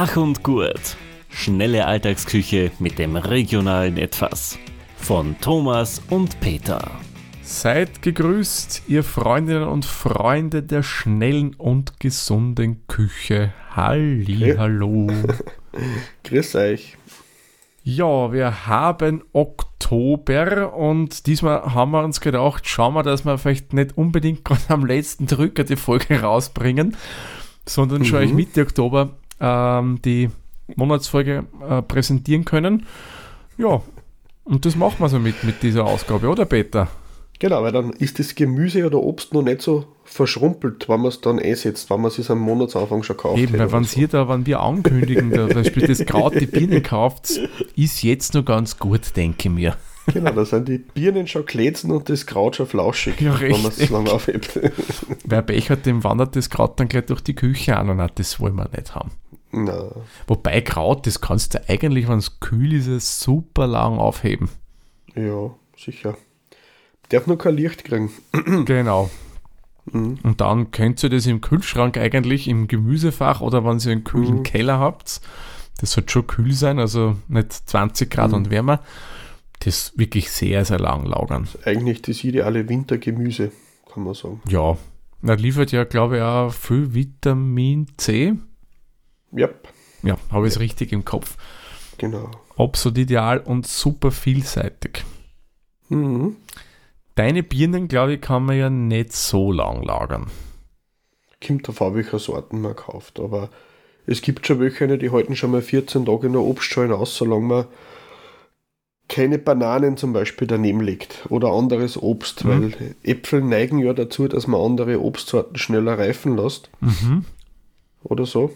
Schach und Gurt. Schnelle Alltagsküche mit dem regionalen Etwas. Von Thomas und Peter. Seid gegrüßt, ihr Freundinnen und Freunde der schnellen und gesunden Küche. Halli, hallo. Grüß euch. Ja, wir haben Oktober und diesmal haben wir uns gedacht, schauen wir, dass wir vielleicht nicht unbedingt gerade am letzten Drücker die Folge rausbringen, sondern schon mhm. Mitte Oktober ähm, die Monatsfolge äh, präsentieren können. Ja, und das machen wir so mit, mit dieser Ausgabe, oder Peter? Genau, weil dann ist das Gemüse oder Obst noch nicht so verschrumpelt, wenn man es dann einsetzt, wenn man es am Monatsanfang schon kauft. Eben, weil wenn so. da, wenn wir ankündigen, da, Beispiel das Kraut die Birnen kauft, ist jetzt noch ganz gut, denke ich mir. Genau, da sind die Birnen schon glätzen und das Kraut schon flauschig, ja, wenn man es lang aufhebt. Wer Pech hat, dem wandert das Kraut dann gleich durch die Küche an und das wollen wir nicht haben. Na. Wobei Kraut, das kannst du eigentlich, wenn es kühl ist, super lang aufheben. Ja, sicher. Darf nur kein Licht kriegen. genau. Mhm. Und dann könnt ihr das im Kühlschrank eigentlich im Gemüsefach oder wenn ihr einen kühlen mhm. Keller habt, das sollte schon kühl sein, also nicht 20 Grad mhm. und wärmer, das wirklich sehr, sehr lang lagern. Das eigentlich das ideale Wintergemüse, kann man sagen. Ja, das liefert ja, glaube ich, auch viel Vitamin C. Yep. Ja, habe ich es richtig im Kopf. Genau. Absolut ideal und super vielseitig. Mhm. Deine Birnen, glaube ich, kann man ja nicht so lang lagern. Kommt auf welche Sorten man kauft, aber es gibt schon welche, die halten schon mal 14 Tage in der Obstschale aus, solange man keine Bananen zum Beispiel daneben legt oder anderes Obst, mhm. weil Äpfel neigen ja dazu, dass man andere Obstsorten schneller reifen lässt. Mhm. Oder so.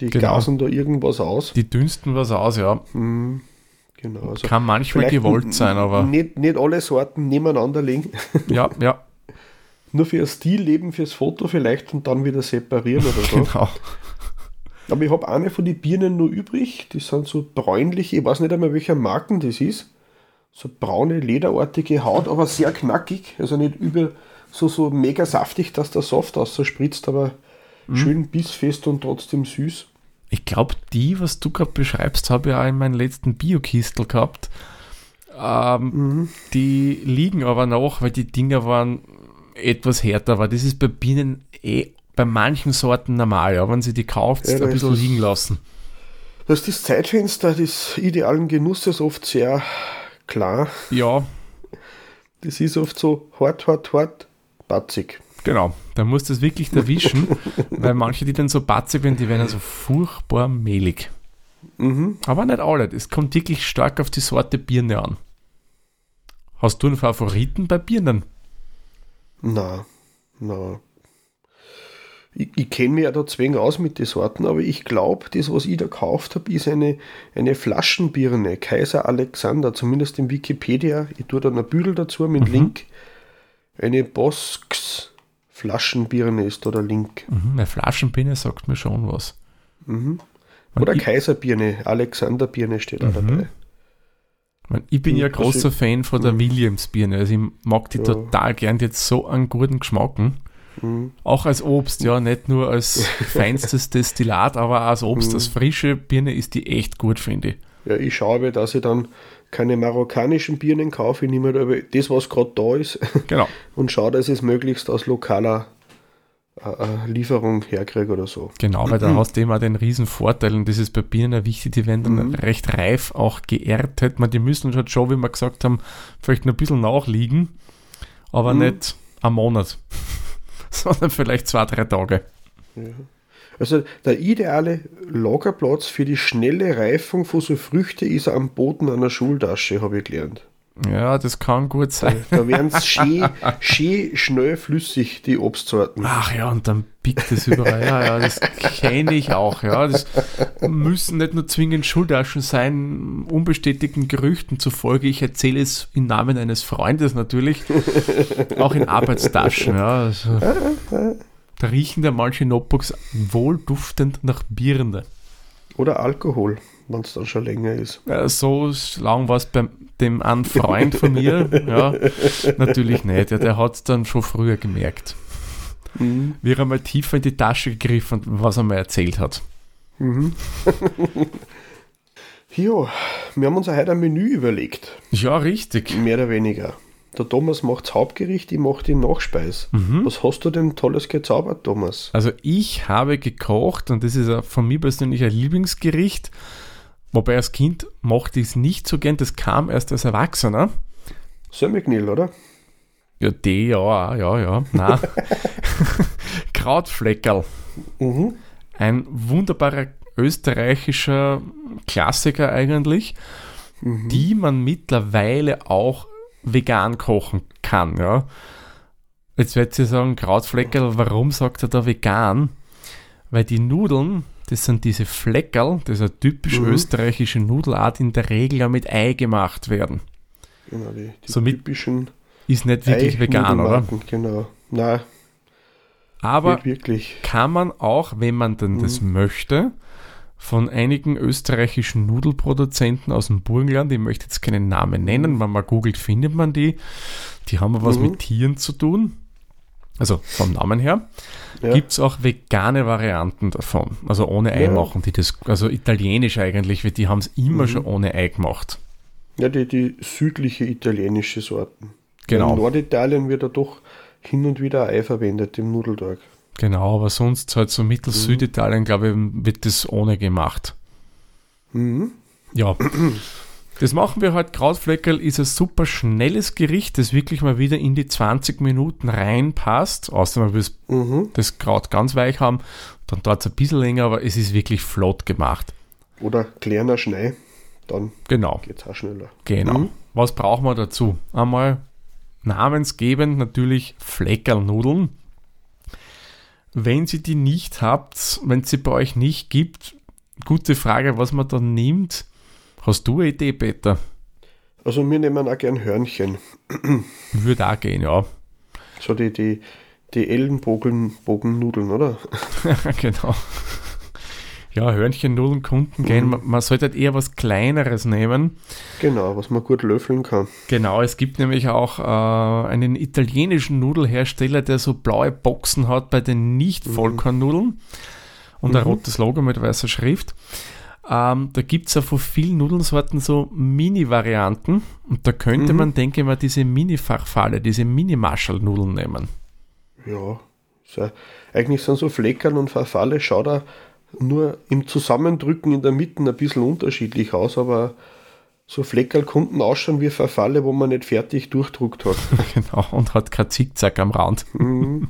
Die genau. gasen da irgendwas aus. Die dünsten was aus, ja. Mhm. Genau, also Kann manchmal gewollt sein, aber. Nicht, nicht alle Sorten nebeneinander legen. Ja, ja. Nur für das Stillleben, fürs Foto vielleicht und dann wieder separieren oder so. Genau. Aber ich habe eine von den Birnen nur übrig. Die sind so bräunlich. Ich weiß nicht einmal, welcher Marken das ist. So braune, lederartige Haut, aber sehr knackig. Also nicht über so, so mega saftig, dass der Saft aus so spritzt, aber mhm. schön bissfest und trotzdem süß. Ich glaube, die, was du gerade beschreibst, habe ich auch in meinem letzten Bio-Kistel gehabt. Ähm, mhm. Die liegen aber noch, weil die Dinger waren etwas härter. Aber das ist bei Bienen eh bei manchen Sorten normal, ja, wenn sie die kauft, ja, ein bisschen das, liegen lassen. Das ist das Zeitfenster des idealen Genusses oft sehr klar. Ja. Das ist oft so hart, hart, hart, batzig. Genau, da muss das wirklich erwischen, weil manche, die dann so batzig werden, die werden so furchtbar mehlig. Mhm. Aber nicht alle, es kommt wirklich stark auf die Sorte Birne an. Hast du einen Favoriten bei Birnen? Na, na. Ich, ich kenne mich ja da zwing aus mit den Sorten, aber ich glaube, das, was ich da gekauft habe, ist eine, eine Flaschenbirne, Kaiser Alexander, zumindest im Wikipedia. Ich tue da einen Büdel dazu mit mhm. Link. Eine Bosks Flaschenbirne ist oder Link. Mhm, eine Flaschenbirne sagt mir schon was. Mhm. Oder ich, Kaiserbirne, Alexanderbirne steht da mhm. dabei. Ich bin ja großer Fan von der mhm. Williams-Birne. Also ich mag die ja. total gern, die hat so einen guten Geschmack. Mhm. Auch als Obst, ja, nicht nur als feinstes Destillat, aber auch als Obst. Mhm. Als frische Birne ist die echt gut, finde ich. Ja, ich schaue, dass ich dann keine marokkanischen Birnen kaufe, ich nehme halt das, was gerade da ist. Genau. Und schaue, dass ich es möglichst aus lokaler äh, äh, Lieferung herkriege oder so. Genau, weil da hast du immer den riesen Vorteil und das ist bei Birnen wichtig, die werden dann mhm. recht reif auch geerntet. Man, die müssen halt schon, wie wir gesagt haben, vielleicht noch ein bisschen nachliegen, aber mhm. nicht am Monat, sondern vielleicht zwei, drei Tage. Ja. Also der ideale Lagerplatz für die schnelle Reifung von so Früchten ist am Boden einer Schultasche, habe ich gelernt. Ja, das kann gut sein. Da, da werden es schön, schön schnell flüssig, die Obstsorten. Ach ja, und dann pickt es überall. Ja, ja, das kenne ich auch. Ja, das müssen nicht nur zwingend Schultaschen sein, unbestätigten Gerüchten zufolge. Ich erzähle es im Namen eines Freundes natürlich. Auch in Arbeitstaschen. Ja, also. Da riechen da manche Notebooks wohlduftend nach Birne. Oder Alkohol, wenn es dann schon länger ist. Ja, so lang war es bei dem einen Freund von mir. ja, natürlich nicht. Ja, der hat es dann schon früher gemerkt. Mhm. Wie er mal tiefer in die Tasche gegriffen, was er mir erzählt hat. Ja, wir haben uns heute ein Menü überlegt, Ja, richtig. mehr oder weniger. Der Thomas macht das Hauptgericht, ich mache die Nachspeis. Was hast du denn Tolles gezaubert, Thomas? Also ich habe gekocht und das ist von mir persönlich ein Lieblingsgericht. Wobei als Kind mochte ich es nicht so gern, das kam erst als Erwachsener. Semmelknil, oder? Ja, die, ja, ja, ja, na. Krautfleckerl. Mhm. Ein wunderbarer österreichischer Klassiker eigentlich, die man mittlerweile auch vegan kochen kann, ja. Jetzt werdet ihr sagen, Krautfleckerl, warum sagt er da vegan? Weil die Nudeln, das sind diese Fleckerl, das ist eine typisch Mhm. österreichische Nudelart, in der Regel ja mit Ei gemacht werden. Genau, die, die Somit typischen Ist nicht wirklich vegan, oder? Genau. Nein, Aber wirklich. kann man auch, wenn man denn das möchte, von einigen österreichischen Nudelproduzenten aus dem Burgenland, ich möchte jetzt keinen Namen nennen, wenn man googelt, findet man die. Die haben was Mhm. mit Tieren zu tun. Also vom Namen her. Ja. Gibt es auch vegane Varianten davon. Also ohne Ei Ja. machen die das. Also italienisch eigentlich, weil die haben es immer Mhm. schon ohne Ei gemacht. Ja, die, die südliche italienische Sorten. Genau. In Norditalien wird ja doch hin und wieder Ei verwendet im Nudeltag. Genau, aber sonst halt so Mittel- Süditalien, glaube ich, wird das ohne gemacht. Mhm. Ja, das machen wir heute. Krautfleckerl ist ein super schnelles Gericht, das wirklich mal wieder in die 20 Minuten reinpasst. Außer man will Mhm. das Kraut ganz weich haben, dann dauert es ein bisschen länger, aber es ist wirklich flott gemacht. Oder kleiner Schnee, dann Genau, geht es auch schneller. genau. Mhm. Was brauchen wir dazu? Einmal namensgebend natürlich Fleckerlnudeln. Wenn Sie die nicht habt, wenn sie bei euch nicht gibt, gute Frage, was man da nimmt. Hast du eine Idee, Peter? Also wir nehmen auch gern Hörnchen. Würde auch gehen, ja. So die, die, die Ellenbogennudeln, oder? genau. Ja, Hörnchennudeln, Kunden gehen. Man, man sollte halt eher was Kleineres nehmen. Genau, was man gut löffeln kann. Genau, es gibt nämlich auch äh, einen italienischen Nudelhersteller, der so blaue Boxen hat bei den Nicht-Vollkornnudeln und ein rotes Logo mit weißer Schrift. Ähm, da gibt es ja von vielen Nudelsorten so Mini-Varianten und da könnte man, denke ich mal, diese Mini-Fachfalle, diese Mini-Marshall-Nudeln nehmen. Ja, so, eigentlich sind so Fleckern und Verfalle, schaut er nur im Zusammendrücken in der Mitte ein bisschen unterschiedlich aus, aber so Fleckerl konnten ausschauen wie Verfalle, wo man nicht fertig durchdruckt hat. Genau, und hat kein Zickzack am Rand.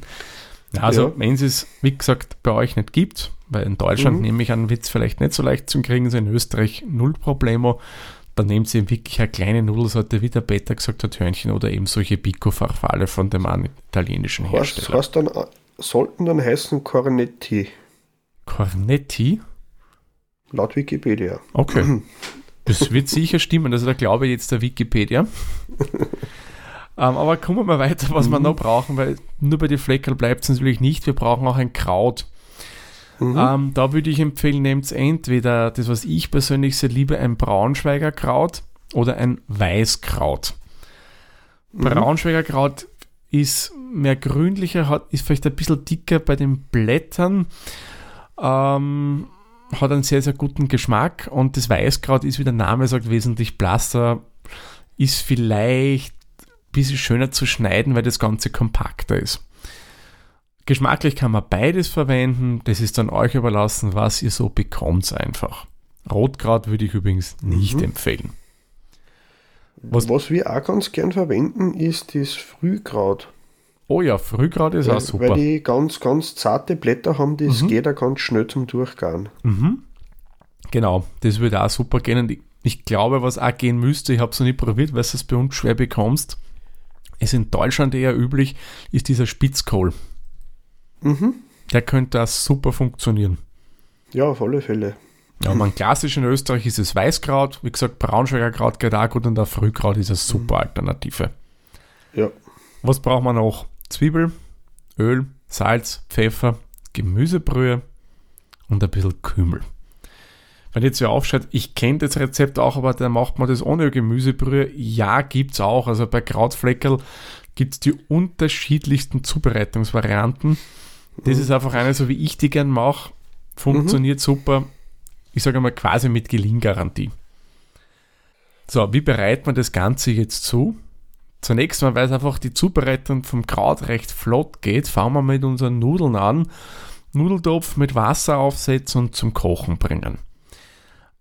Ja, also, Ja. wenn es es, wie gesagt, bei euch nicht gibt, weil in Deutschland nehme ich an, wird es vielleicht nicht so leicht zu kriegen, so in Österreich null Problemo, dann nehmt ihr wirklich eine kleine Nudelsorte, wie der Peter gesagt hat, Hörnchen oder eben solche Pico-Farfalle von dem italienischen Was Hersteller. heißt dann, sollten dann heißen Cornetti, Cornetti? laut Wikipedia. Okay. Das wird sicher stimmen, also da glaube ich jetzt der Wikipedia. ähm, aber kommen wir mal weiter, was wir noch brauchen, weil nur bei den Fleckerl bleibt es natürlich nicht. Wir brauchen auch ein Kraut. Ähm, da würde ich empfehlen, nehmt entweder das, was ich persönlich sehr liebe, ein Braunschweiger Kraut oder ein Weißkraut. Braunschweiger Kraut ist mehr grünlicher, hat, ist vielleicht ein bisschen dicker bei den Blättern, ähm, hat einen sehr, sehr guten Geschmack und das Weißkraut ist, wie der Name sagt, wesentlich blasser, ist vielleicht ein bisschen schöner zu schneiden, weil das Ganze kompakter ist. Geschmacklich kann man beides verwenden, das ist dann euch überlassen, was ihr so bekommt einfach. Rotkraut würde ich übrigens nicht empfehlen. Was, Was- wir auch ganz gern verwenden, ist das Frühkraut. Oh ja, Frühkraut ist auch Weil, super. weil die ganz, ganz zarte Blätter haben, das Mhm. geht auch ganz schnell zum Durchgehen. Genau, das würde auch super gehen. Und ich, ich glaube, was auch gehen müsste, ich habe es noch nicht probiert, weil du es bei uns schwer bekommst, ist in Deutschland eher üblich, ist dieser Spitzkohl. Mhm. Der könnte auch super funktionieren. Ja, auf alle Fälle. Ja, man klassisch in Österreich ist es Weißkraut, wie gesagt, Braunschweiger Kraut geht auch gut und auch Frühkraut ist eine super Alternative. Ja. Was braucht man noch? Zwiebel, Öl, Salz, Pfeffer, Gemüsebrühe und ein bisschen Kümmel. Wenn ihr jetzt ja aufschaut, ich kenne das Rezept auch, aber da macht man das ohne Gemüsebrühe. Ja, gibt es auch. Also bei Krautfleckerl gibt es die unterschiedlichsten Zubereitungsvarianten. Das ist einfach eine, so wie ich die gern mache. Funktioniert super. ich sage mal quasi mit Gelinggarantie. So, wie bereitet man das Ganze jetzt zu? Zunächst mal, weil es einfach die Zubereitung vom Kraut recht flott geht, fangen wir mit unseren Nudeln an. Nudeltopf mit Wasser aufsetzen und zum Kochen bringen.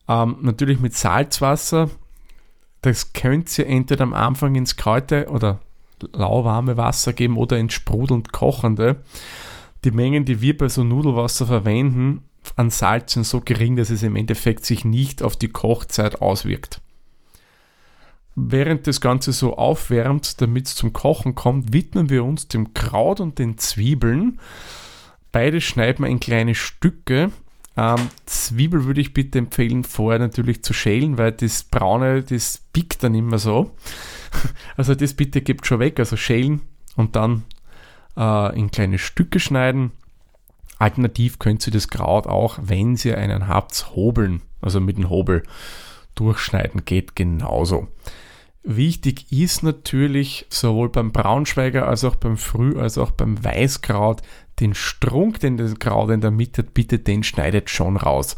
Ähm, natürlich mit Salzwasser. Das könnt ihr entweder am Anfang ins kalte oder lauwarme Wasser geben oder ins sprudelnd kochende. Die Mengen, die wir bei so Nudelwasser verwenden, an Salz sind so gering, dass es im Endeffekt sich nicht auf die Kochzeit auswirkt. Während das Ganze so aufwärmt, damit es zum Kochen kommt, widmen wir uns dem Kraut und den Zwiebeln. Beide schneiden wir in kleine Stücke. Ähm, Zwiebel würde ich bitte empfehlen, vorher natürlich zu schälen, weil das Braune, das biegt dann immer so. Also das bitte gebt schon weg, also schälen und dann äh, in kleine Stücke schneiden. Alternativ könnt ihr das Kraut auch, wenn ihr einen habt, hobeln, also mit dem Hobel durchschneiden, geht genauso. Wichtig ist natürlich sowohl beim Braunschweiger als auch beim Früh- als auch beim Weißkraut den Strunk, den das Kraut in der Mitte hat, bitte den schneidet schon raus,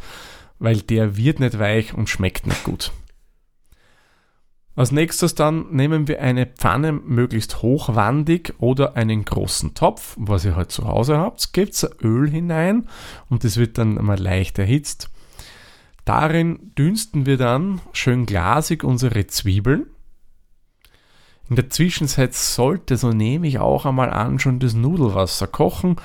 weil der wird nicht weich und schmeckt nicht gut. Als nächstes dann nehmen wir eine Pfanne möglichst hochwandig oder einen großen Topf, was ihr halt zu Hause habt, gebt Öl hinein und das wird dann mal leicht erhitzt. Darin dünsten wir dann schön glasig unsere Zwiebeln in der Zwischenzeit sollte, so nehme ich auch einmal an, schon das Nudelwasser kochen.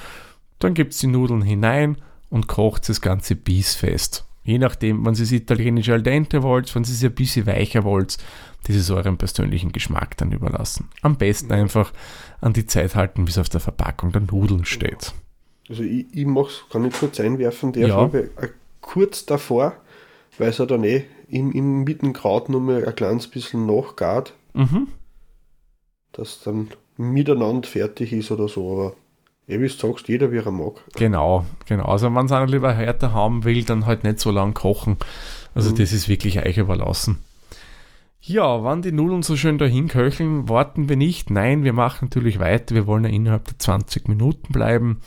Dann gibt es die Nudeln hinein und kocht das Ganze bissfest. Je nachdem, wenn Sie es italienisch al dente wollt, wenn Sie es ein bisschen weicher wollt, das ist eurem persönlichen Geschmack dann überlassen. Am besten einfach an die Zeit halten, bis auf der Verpackung der Nudeln steht. Also ich, ich mach's, kann ich kurz einwerfen, der ja. kurz davor, weil es ja dann eh im, im Mittenkraut nur mal ein kleines bisschen nachgart. Mhm dass dann miteinander fertig ist oder so. Aber eh, wie du sagst, jeder wie er mag. Genau, genau. Also wenn man es lieber härter haben will, dann halt nicht so lang kochen. Also mhm. das ist wirklich euch überlassen. Ja, wann die Nudeln so schön dahin köcheln, warten wir nicht. Nein, wir machen natürlich weiter. Wir wollen ja innerhalb der 20 Minuten bleiben.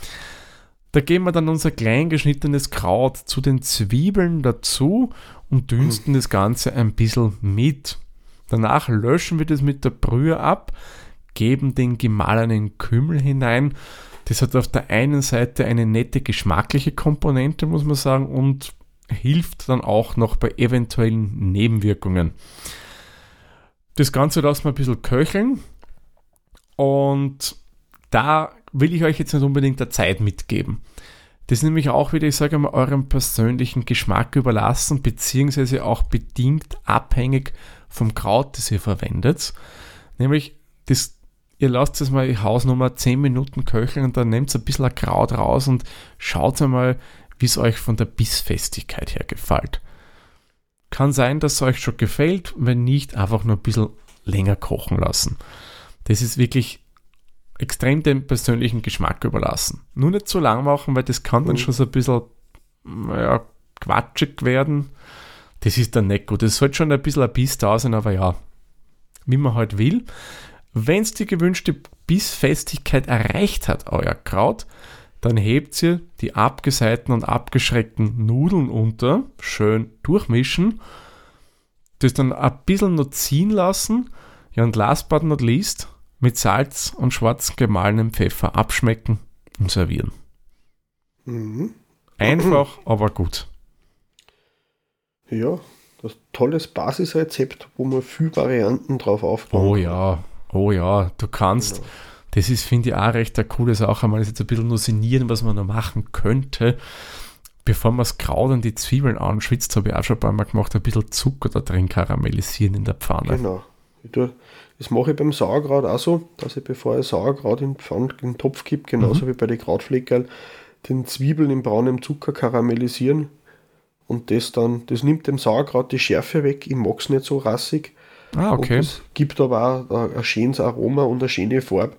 Da geben wir dann unser klein geschnittenes Kraut zu den Zwiebeln dazu und dünsten mhm. das Ganze ein bisschen mit. Danach löschen wir das mit der Brühe ab, geben den gemahlenen Kümmel hinein. Das hat auf der einen Seite eine nette geschmackliche Komponente, muss man sagen, und hilft dann auch noch bei eventuellen Nebenwirkungen. Das Ganze lassen wir ein bisschen köcheln und da will ich euch jetzt nicht unbedingt der Zeit mitgeben. Das ist nämlich auch wieder, ich sage mal, eurem persönlichen Geschmack überlassen, beziehungsweise auch bedingt abhängig vom Kraut, das ihr verwendet. Nämlich, das, ihr lasst es mal Hausnummer 10 Minuten köcheln und dann nehmt ein bisschen Kraut raus und schaut einmal, wie es euch von der Bissfestigkeit her gefällt. Kann sein, dass es euch schon gefällt, wenn nicht, einfach nur ein bisschen länger kochen lassen. Das ist wirklich extrem dem persönlichen Geschmack überlassen. Nur nicht zu lang machen, weil das kann dann mhm. schon so ein bisschen ja, quatschig werden das ist dann nicht gut. Es sollte schon ein bisschen ein Biss da sein, aber ja, wie man halt will. Wenn es die gewünschte Bissfestigkeit erreicht hat, euer Kraut, dann hebt ihr die abgeseiten und abgeschreckten Nudeln unter, schön durchmischen, das dann ein bisschen noch ziehen lassen, ja und last but not least mit Salz und schwarz gemahlenem Pfeffer abschmecken und servieren. Mhm. Einfach, aber gut. Ja, das ist ein tolles Basisrezept, wo man viele Varianten drauf aufbauen Oh ja, oh ja, du kannst. Genau. Das ist, finde ich, auch recht eine coole Sache. Mal jetzt ein bisschen nur sinnieren, was man noch machen könnte. Bevor man das Kraut und die Zwiebeln anschwitzt, habe ich auch schon ein paar Mal gemacht, ein bisschen Zucker da drin karamellisieren in der Pfanne. Genau. das mache ich beim Sauerkraut auch so, dass ich bevor ich Sauerkraut in, Pfanne, in den Topf gebe, genauso mhm. wie bei den Krautfleckerl, den Zwiebeln in braunem Zucker karamellisieren und das dann, das nimmt dem Sauerkraut die Schärfe weg. Ich mag es nicht so rassig. Ah, okay. es gibt aber auch ein schönes Aroma und eine schöne Farbe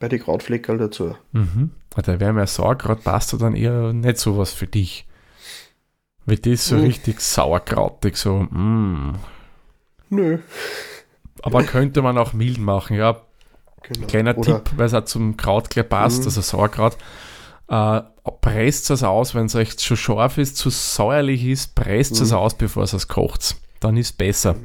bei den Krautfleckerl dazu. Mhm. Da wäre mir Sauerkraut passt dann eher nicht so was für dich. Weil das so mhm. richtig sauerkrautig, so, mm. Nö. Aber könnte man auch mild machen, ja. Genau. Kleiner Oder Tipp, weil es auch zum Kraut gleich passt, mhm. also Sauerkraut Äh, presst es aus, wenn es euch zu scharf ist, zu säuerlich ist, presst es aus, bevor es kocht. Dann ist es besser.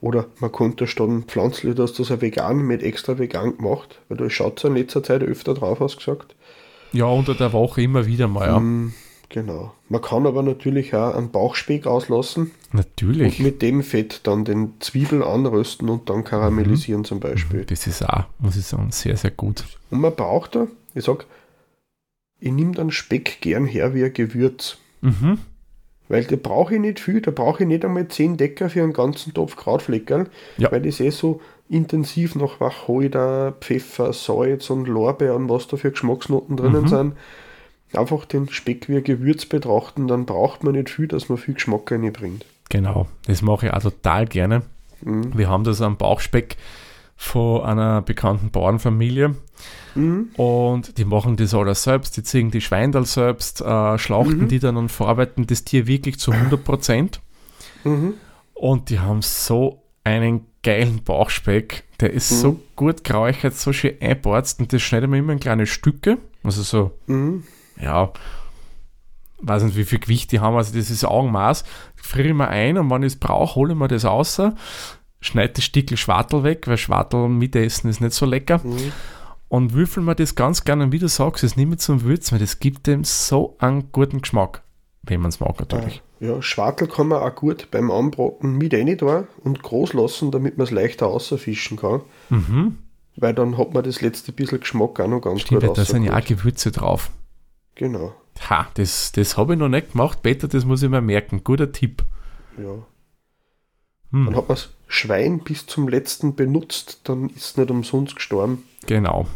Oder man könnte statt pflanzlich, dass das ein vegan mit extra vegan gemacht, weil du schaut in letzter Zeit öfter drauf, hast gesagt. Ja, unter der Woche immer wieder mal, ja. Mm, genau. Man kann aber natürlich auch einen Bauchspeck auslassen Natürlich. und mit dem Fett dann den Zwiebel anrösten und dann karamellisieren zum Beispiel. Das ist auch, muss ich sagen, sehr, sehr gut. Und man braucht da, ich sag, ich nehme dann Speck gern her wie ein Gewürz. Mhm. Weil da brauche ich nicht viel, da brauche ich nicht einmal 10 Decker für einen ganzen Topf Krautfleckerl, Ja. weil das eh so intensiv nach Wacholder, Pfeffer, Salz und Lorbeeren, was da für Geschmacksnoten drinnen Mhm. sind. Einfach den Speck wie ein Gewürz betrachten, dann braucht man nicht viel, dass man viel Geschmack reinbringt. Genau, das mache ich auch total gerne. Mhm. Wir haben das am Bauchspeck von einer bekannten Bauernfamilie Mhm. und die machen das alles selbst, die ziehen die Schweindel selbst, äh, schlachten Mhm. die dann und verarbeiten das Tier wirklich zu 100 Prozent Mhm. und die haben so einen geilen Bauchspeck, der ist so gut geräuchert, so schön einborzt und das schneiden wir immer in kleine Stücke, also so Mhm. ja, weiß nicht, wie viel Gewicht die haben, also das ist Augenmaß. Friere ich mir ein und wenn ich es brauche, hole ich mir das raus, schneide das Stückel Schwartel weg, weil Schwartel mitessen ist nicht so lecker. Mhm. Und würfel mir das ganz gerne, und wie du sagst, das nehme ich zum Würzen, weil das gibt dem so einen guten Geschmack. Wenn man es mag, natürlich. Ja, Schwartel kann man auch gut beim Anbraten mit rein tun und groß lassen, damit man es leichter außerfischen kann. Mhm. Weil dann hat man das letzte bisschen Geschmack auch noch ganz Stimmt, gut da sind ja auch. Gewürze drauf. Genau, Ha, das, das habe ich noch nicht gemacht. Peter, das muss ich mir merken. Guter Tipp. ja. Hm, Dann hat man das Schwein bis zum letzten benutzt, dann ist es nicht umsonst gestorben. genau.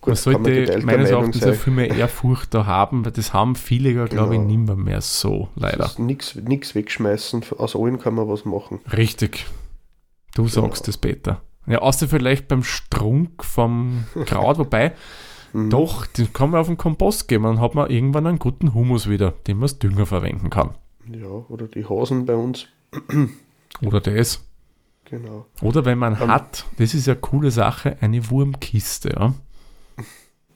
Gut, man man sollte geteilter meines Erachtens ja viel mehr Ehrfurcht da haben, weil das haben viele, ja, glaube ich, Genau. nimmer mehr so, leider. Nichts wegschmeißen, aus allen kann man was machen. Richtig. Du sagst es, Peter. Ja, außer vielleicht beim Strunk vom Kraut, wobei, Mhm. doch, den kann man auf den Kompost geben, dann hat man irgendwann einen guten Humus wieder, den man als Dünger verwenden kann. Ja, oder die Hasen bei uns. Oder das. Genau. Oder wenn man Ähm. hat, das ist ja eine coole Sache, eine Wurmkiste, ja.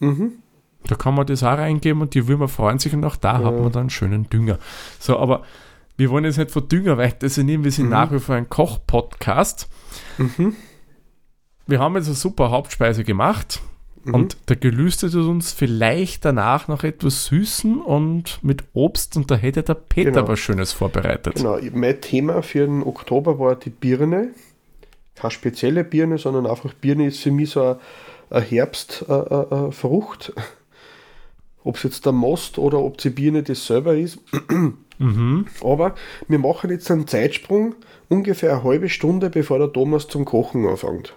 Mhm. Da kann man das auch reingeben und die Würmer freuen sich und auch da hat man dann einen schönen Dünger. So, aber wir wollen jetzt nicht von Dünger weiter sinnieren, wir sind nach wie vor ein Koch-Podcast. Mhm. Wir haben jetzt eine super Hauptspeise gemacht Mhm. und der Gelüste tut uns vielleicht danach noch etwas süßen und mit Obst und da hätte der Peter Genau. was Schönes vorbereitet. Genau, mein Thema für den Oktober war die Birne. Keine spezielle Birne, sondern einfach Birne ist für mich so eine, Herbstfrucht. Äh, äh, Frucht. ob es jetzt der Most oder ob die Birne das selber ist. Mhm. Aber wir machen jetzt einen Zeitsprung, ungefähr eine halbe Stunde, bevor der Thomas zum Kochen anfängt.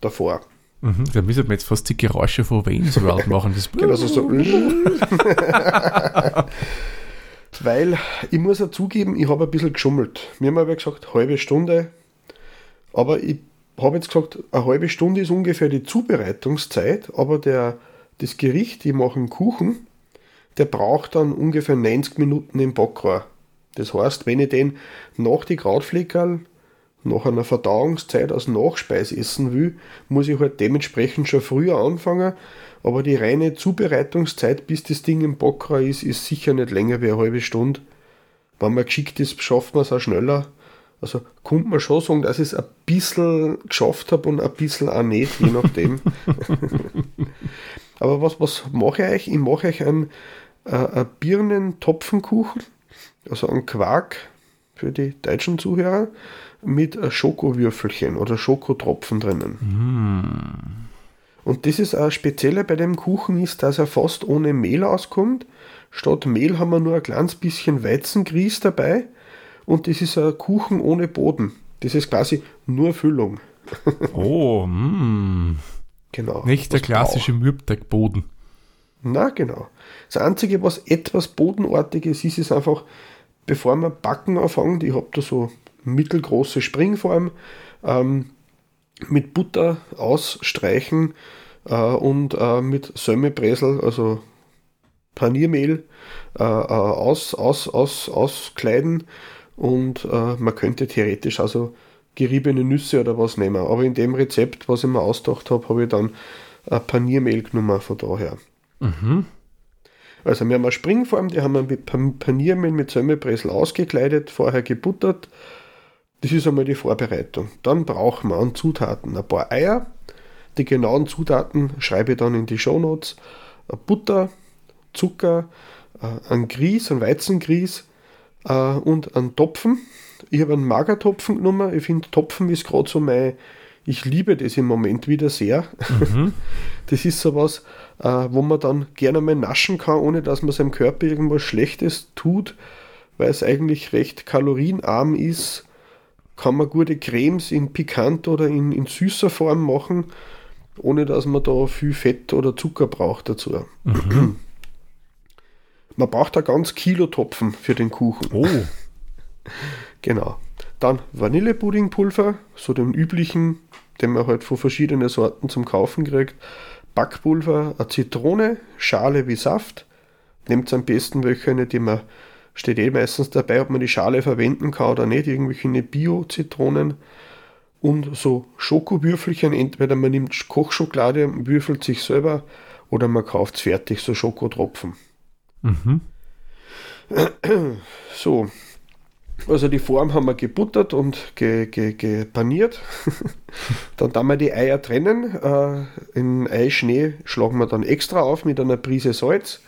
Davor. Mhm. Da müssen wir jetzt fast die Geräusche von Wayne's World machen. Das Genau, also so. Weil ich muss ja zugeben, ich habe ein bisschen geschummelt. Wir haben aber gesagt, halbe Stunde. Aber ich habe jetzt gesagt, eine halbe Stunde ist ungefähr die Zubereitungszeit, aber der, das Gericht, ich mache einen Kuchen, der braucht dann ungefähr 90 Minuten im Backrohr. Das heißt, wenn ich den nach die Krautfleckerl nach einer Verdauungszeit als Nachspeis essen will, muss ich halt dementsprechend schon früher anfangen. Aber die reine Zubereitungszeit, bis das Ding im Backrohr ist, ist sicher nicht länger wie eine halbe Stunde. Wenn man geschickt ist, schafft man es auch schneller. Also kommt man schon sagen, dass ich es ein bisschen geschafft habe und ein bisschen auch nicht, je nachdem. Aber was, was mache ich euch? Ich mache euch einen, äh, einen Birnentopfenkuchen, also einen Quark für die deutschen Zuhörer, mit Schokowürfelchen oder Schokotropfen drinnen. Und das ist auch spezielle bei dem Kuchen ist, dass er fast ohne Mehl auskommt. Statt Mehl haben wir nur ein kleines bisschen Weizengrieß dabei und das ist ein Kuchen ohne Boden. Das ist quasi nur Füllung. Oh, mm. Genau. nicht der klassische Mürbteigboden. Na genau. Das Einzige, was etwas Bodenartiges ist, ist einfach, bevor man Backen anfängt, ich habe da so mittelgroße Springform, ähm, mit Butter ausstreichen äh, und äh, mit Sömmebresel, also Paniermehl, äh, äh, aus, aus, aus, auskleiden und äh, man könnte theoretisch also geriebene Nüsse oder was nehmen. Aber in dem Rezept, was ich mir ausgedacht habe, habe ich dann ein Paniermehl genommen von daher. Also wir haben eine Springform, die haben wir mit Pan- Paniermehl mit Semmelbressel ausgekleidet, vorher gebuttert. Das ist einmal die Vorbereitung. Dann brauchen wir an Zutaten ein paar Eier. Die genauen Zutaten schreibe ich dann in die Shownotes. Butter, Zucker, äh, ein Grieß, ein Weizengrieß äh, und einen Topfen. Ich habe einen Magertopfen genommen. Ich finde, Topfen ist gerade so mein, ich liebe das im Moment wieder sehr. Das ist sowas, äh, wo man dann gerne mal naschen kann, ohne dass man seinem Körper irgendwas Schlechtes tut, weil es eigentlich recht kalorienarm ist. Kann man gute Cremes in pikant oder in, in süßer Form machen, ohne dass man da viel Fett oder Zucker braucht dazu. Man braucht da ganz Kilo Topfen für den Kuchen. Oh, Genau. Dann Vanillepuddingpulver, so den üblichen, den man halt von verschiedenen Sorten zum Kaufen kriegt. Backpulver, eine Zitrone, Schale wie Saft. Nehmt am besten welche, eine, die man, steht eh meistens dabei, ob man die Schale verwenden kann oder nicht, irgendwelche Bio-Zitronen. Und so Schokowürfelchen, entweder man nimmt Kochschokolade und würfelt sich selber oder man kauft es fertig, so Schokotropfen. So, also die Form haben wir gebuttert und ge, ge, gepaniert. dann tun wir die Eier trennen. Äh, in Eischnee schlagen wir dann extra auf mit einer Prise Salz.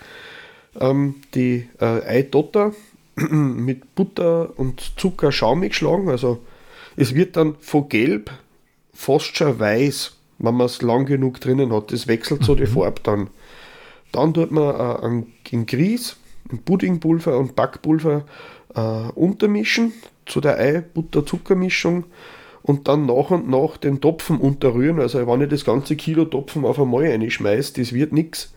Ähm, die äh, Eidotter mit Butter und Zucker schaumig schlagen. Also es wird dann von gelb fast schon weiß, wenn man es lang genug drinnen hat. Das wechselt so die Farbe dann. Dann tut man äh, ein, ein Grieß, ein Puddingpulver und Backpulver äh, untermischen zu der Ei-Butter-Zucker-Mischung und dann nach und nach den Topfen unterrühren. Also wenn ich das ganze Kilo Topfen auf einmal reinschmeiße, das wird nichts.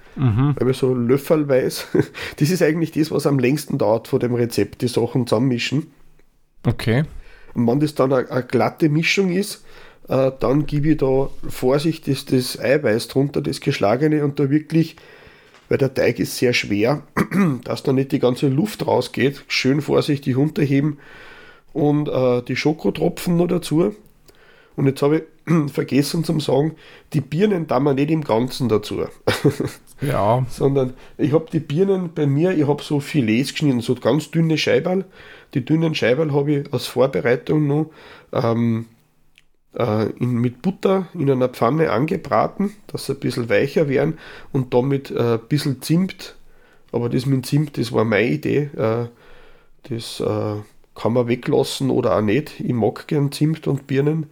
Weil wir so löffelweise, das ist eigentlich das, was am längsten dauert von dem Rezept, die Sachen zusammenmischen. okay. Und wenn das dann eine, eine glatte Mischung ist, äh, dann gebe ich da vorsichtig das, das Eiweiß drunter, das geschlagene, und da wirklich, weil der Teig ist sehr schwer, dass da nicht die ganze Luft rausgeht, schön vorsichtig unterheben und äh, die Schokotropfen noch dazu. Und jetzt habe ich vergessen zu sagen, die Birnen da man nicht im Ganzen dazu, Ja, sondern ich habe die Birnen bei mir, ich habe so Filets geschnitten, so ganz dünne Scheiberl. Die dünnen Scheiberl habe ich als Vorbereitung noch ähm, äh, in, mit Butter in einer Pfanne angebraten, dass sie ein bisschen weicher werden und damit äh, ein bisschen Zimt. Aber das mit Zimt, das war meine Idee. Äh, das äh, kann man weglassen oder auch nicht. Ich mag gern Zimt und Birnen.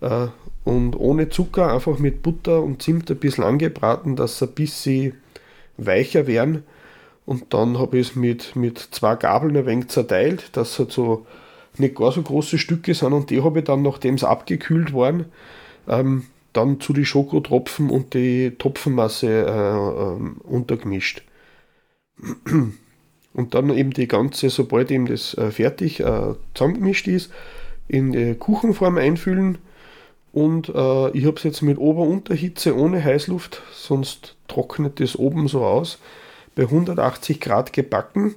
Äh, und ohne Zucker, einfach mit Butter und Zimt ein bisschen angebraten, dass sie ein bisschen weicher werden. Und dann habe ich es mit, mit zwei Gabeln ein wenig zerteilt, dass es halt so nicht gar so große Stücke sind. Und die habe ich dann, nachdem sie abgekühlt waren, ähm, dann zu die Schokotropfen und die Topfenmasse äh, ähm, untergemischt. Und dann eben die ganze, sobald eben das äh, fertig äh, zusammengemischt ist, in die Kuchenform einfüllen. Und äh, ich habe es jetzt mit Ober-Unterhitze ohne Heißluft, sonst trocknet das oben so aus, bei 180 Grad gebacken.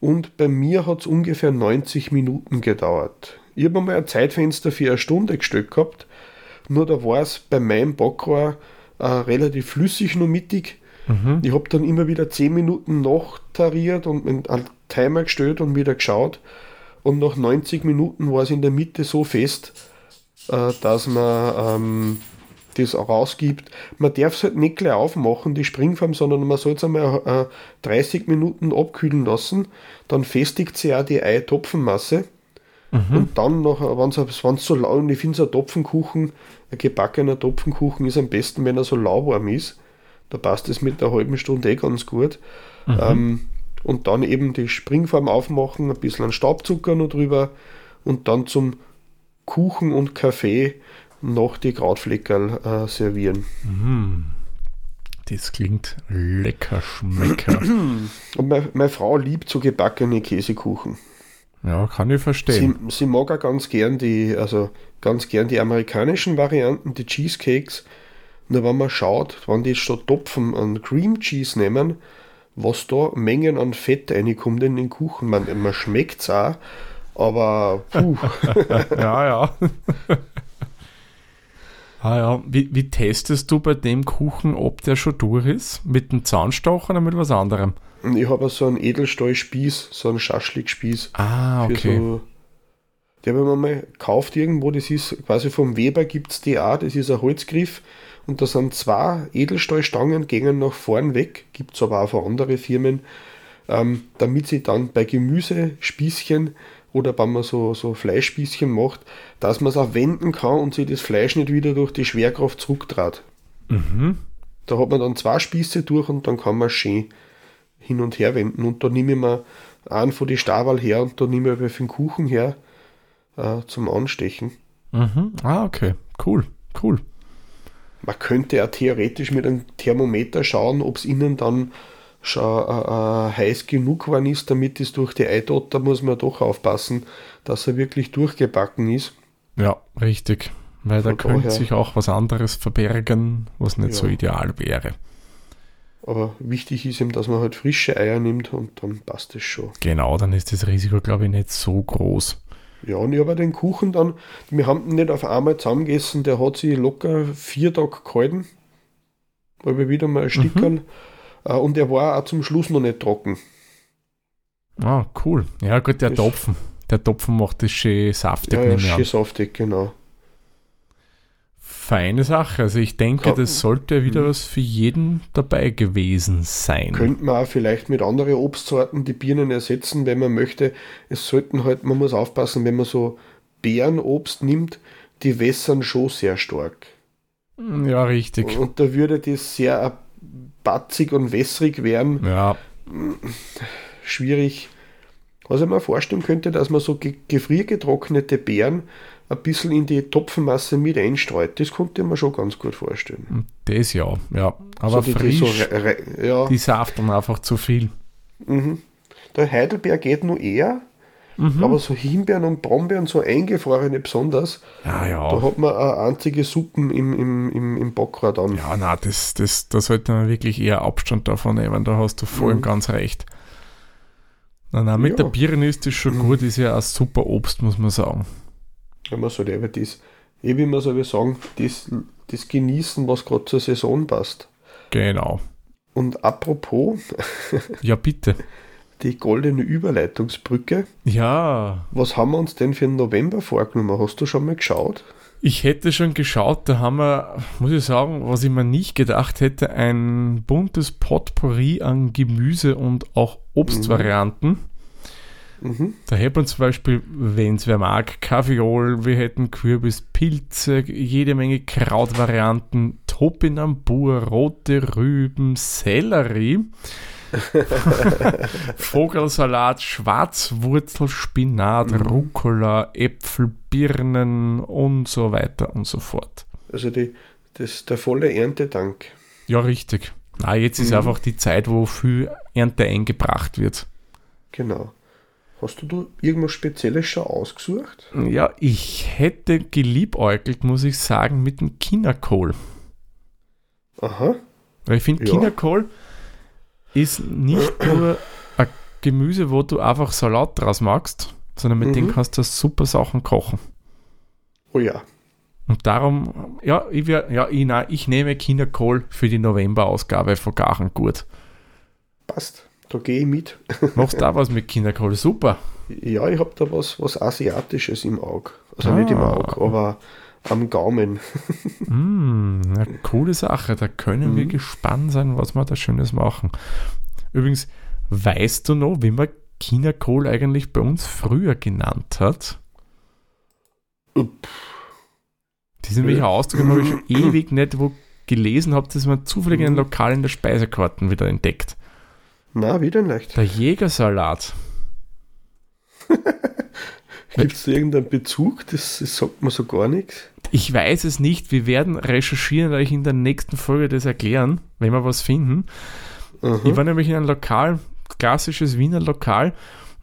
Und bei mir hat es ungefähr 90 Minuten gedauert. Ich habe mal ein Zeitfenster für eine Stunde gestellt gehabt, nur da war es bei meinem Backrohr äh, relativ flüssig nur mittig. Ich habe dann immer wieder 10 Minuten nachtariert und einen Timer gestellt und wieder geschaut. Und nach 90 Minuten war es in der Mitte so fest, äh, dass man ähm, das auch rausgibt. Man darf es halt nicht gleich aufmachen, die Springform, sondern man soll es einmal äh, 30 Minuten abkühlen lassen. Dann festigt sie auch die Ei-Topfenmasse. Und dann noch, wenn es so lau, und ich finde so ein Topfenkuchen, ein gebackener Topfenkuchen ist am besten, wenn er so lauwarm ist. Da passt es mit einer halben Stunde eh ganz gut. Ähm, und dann eben die Springform aufmachen, ein bisschen an Staubzucker noch drüber und dann zum Kuchen und Kaffee noch die Krautfleckerl äh, servieren. das klingt lecker, schmecker. Und meine, meine Frau liebt so gebackene Käsekuchen. ja, kann ich Sie, verstehen. sie mag auch ganz gern die, also ganz gern die amerikanischen Varianten, die Cheesecakes. Nur wenn man schaut, wenn die statt Topfen an Cream Cheese nehmen, was da Mengen an Fett reinkommt in den Kuchen. Man, man schmeckt es auch, aber puh. Ja, ja. Ah ja, wie, wie testest du bei dem Kuchen, ob der schon durch ist? Mit einem Zahnstocher oder mit was anderem? Ich habe so einen Edelstahlspieß, so einen Schaschlikspieß. Ah, für okay. So, der haben wir mal gekauft irgendwo, das ist quasi vom Weber gibt es die auch, das ist ein Holzgriff und da sind zwei Edelstahlstangen, gehen nach vorn weg, gibt es aber auch von anderen Firmen, ähm, damit sie dann bei Gemüsespießchen oder wenn man so, so Fleischspießchen macht, dass man es auch wenden kann und sich das Fleisch nicht wieder durch die Schwerkraft zurücktrat. Mhm. Da hat man dann zwei Spieße durch und dann kann man schön hin und her wenden. Und da nehme ich mir einen von die Stabal her und da nehme ich für den Kuchen her äh, zum Anstechen. Mhm. Ah, okay. Cool, cool. Man könnte ja theoretisch mit einem Thermometer schauen, ob es innen dann schon äh, äh, heiß genug geworden ist, damit es durch die Eidot, da muss man doch aufpassen, dass er wirklich durchgebacken ist. Ja, richtig. Weil da könnte sich auch was anderes verbergen, was nicht so Ja. ideal wäre. Aber wichtig ist ihm, dass man halt frische Eier nimmt und dann passt es schon. Genau, dann ist das Risiko, glaube ich, nicht so groß. Ja, und ich habe den Kuchen dann, wir haben ihn nicht auf einmal zusammengegessen, der hat sich locker vier Tage gehalten. Aber wieder mal ein Stickerl. Äh, Und er war auch zum Schluss noch nicht trocken. Ah, cool. Ja, gut, der Das- Topfen. Der Topfen macht das schön saftig, Ja, ja, schön saftig, genau. Feine Sache. Also ich denke, das sollte wieder Mhm. was für jeden dabei gewesen sein. Könnte man auch vielleicht mit anderen Obstsorten die Birnen ersetzen, wenn man möchte. Es sollten halt, man muss aufpassen, wenn man so Beerenobst nimmt, die wässern schon sehr stark. Ja, richtig. Und da würde das sehr batzig und wässrig werden. Ja, schwierig. Was ich mir vorstellen könnte, dass man so ge gefriergetrocknete Beeren ein bisschen in die Topfenmasse mit einstreut. Das konnte ich mir schon ganz gut vorstellen. das ja. Ja, aber so die, frisch, Die, so ja, die saften einfach zu viel. mhm. Der Heidelbeer geht nur eher, Mhm. aber so Himbeeren und Brombeeren, so eingefrorene besonders, Ja, da ja. hat man eine einzige Suppen im, im, im, im Backrad an. Ja, na, das, das, da sollte man wirklich eher Abstand davon nehmen. Da hast du voll und Mhm. ganz recht. Na, na, mit Ja. der Birne ist das schon Mhm. gut, ist ja ein super Obst, muss man sagen. Wenn man so aber das, eh wie man so will sagen, das, das genießen, was gerade zur Saison passt. Genau. Und apropos, Ja, bitte. Die goldene Überleitungsbrücke. Ja, Was haben wir uns denn für den November vorgenommen? Hast du schon mal geschaut? ich hätte schon geschaut, da haben wir, muss ich sagen, was ich mir nicht gedacht hätte, ein buntes Potpourri an Gemüse und auch Obstvarianten. Mhm. Da hätten wir zum Beispiel, wenn es wer mag, Kaffeeol, wir hätten Kürbis, Pilze, jede Menge Krautvarianten, Topinambur, rote Rüben, Sellerie, Vogelsalat, Schwarzwurzel, Spinat, Mhm. Rucola, Äpfel, Birnen und so weiter und so fort. Also die, das, der volle Erntedank. Ja, richtig. Na, jetzt ist Mhm. einfach die Zeit, wo viel Ernte eingebracht wird. Genau. Hast du da irgendwas Spezielles schon ausgesucht? Ja, ich hätte geliebäugelt, muss ich sagen, mit dem Kinnakohl. Aha. Weil ich finde, Ja. Kinnakohl ist nicht nur ein Gemüse, wo du einfach Salat draus magst, sondern mit dem Mhm. kannst du super Sachen kochen. Oh ja. Und darum, ja, ich, wär, ja, ich, nein, ich nehme Kinderkohl für die November-Ausgabe von Garen gut. Passt. Da gehe ich mit. Machst da was mit Kinderkohl? Super. Ja, ich habe da was, was Asiatisches im Auge. Also nicht im Ah. Auge, aber am Gaumen. Mm, eine coole Sache. Da können wir Mhm. gespannt sein, was wir da Schönes machen. Übrigens, weißt du noch, wie man Kinderkohl eigentlich bei uns früher genannt hat? Diesen Nö. welcher Ausdruck habe ich schon ewig nicht wo gelesen habe, dass man zufällig in einem Lokal in der Speisekarten wieder entdeckt. Na, wieder leicht. Der Jägersalat. Gibt es irgendeinen Bezug? Das, das sagt mir so gar nichts. Ich weiß es nicht. Wir werden recherchieren, weil ich in der nächsten Folge das erklären, wenn wir was finden. Aha. Ich war nämlich in einem Lokal, klassisches Wiener Lokal,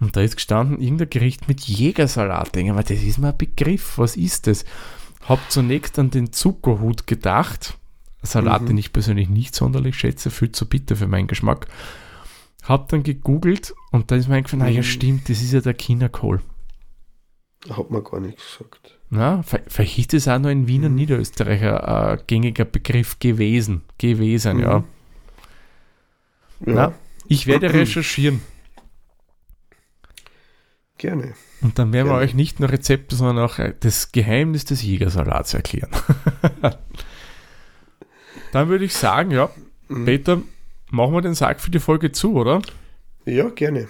und da ist gestanden irgendein Gericht mit Jägersalat. Denke, aber das ist mal ein Begriff. Was ist das? Hab zunächst an den Zuckerhut gedacht. Salat, Mhm. den ich persönlich nicht sonderlich schätze, viel zu bitter für meinen Geschmack. Hab dann gegoogelt und da ist mir eingefallen, ja, Mhm. stimmt, das ist ja der Kinderkohl. Hat man gar nichts gesagt. Na, vielleicht ist es auch noch in Wien und Niederösterreich ein, ein gängiger Begriff gewesen. Gewesen, ja. Ja, Na, ich werde recherchieren. gerne. Und dann werden wir Gerne. euch nicht nur Rezepte, sondern auch äh, das Geheimnis des Jägersalats erklären. dann würde ich sagen, ja, Peter, machen wir den Sack für die Folge zu, oder? Ja, gerne.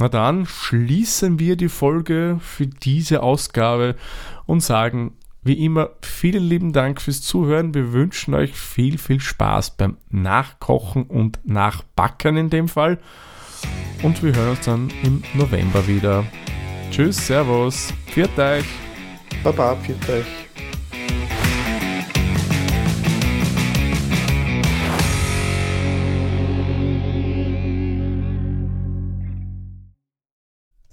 Na dann schließen wir die Folge für diese Ausgabe und sagen, wie immer, vielen lieben Dank fürs Zuhören. Wir wünschen euch viel, viel Spaß beim Nachkochen und Nachbacken in dem Fall. Und wir hören uns dann im November wieder. Tschüss, Servus, viert euch. Baba, pfiat euch.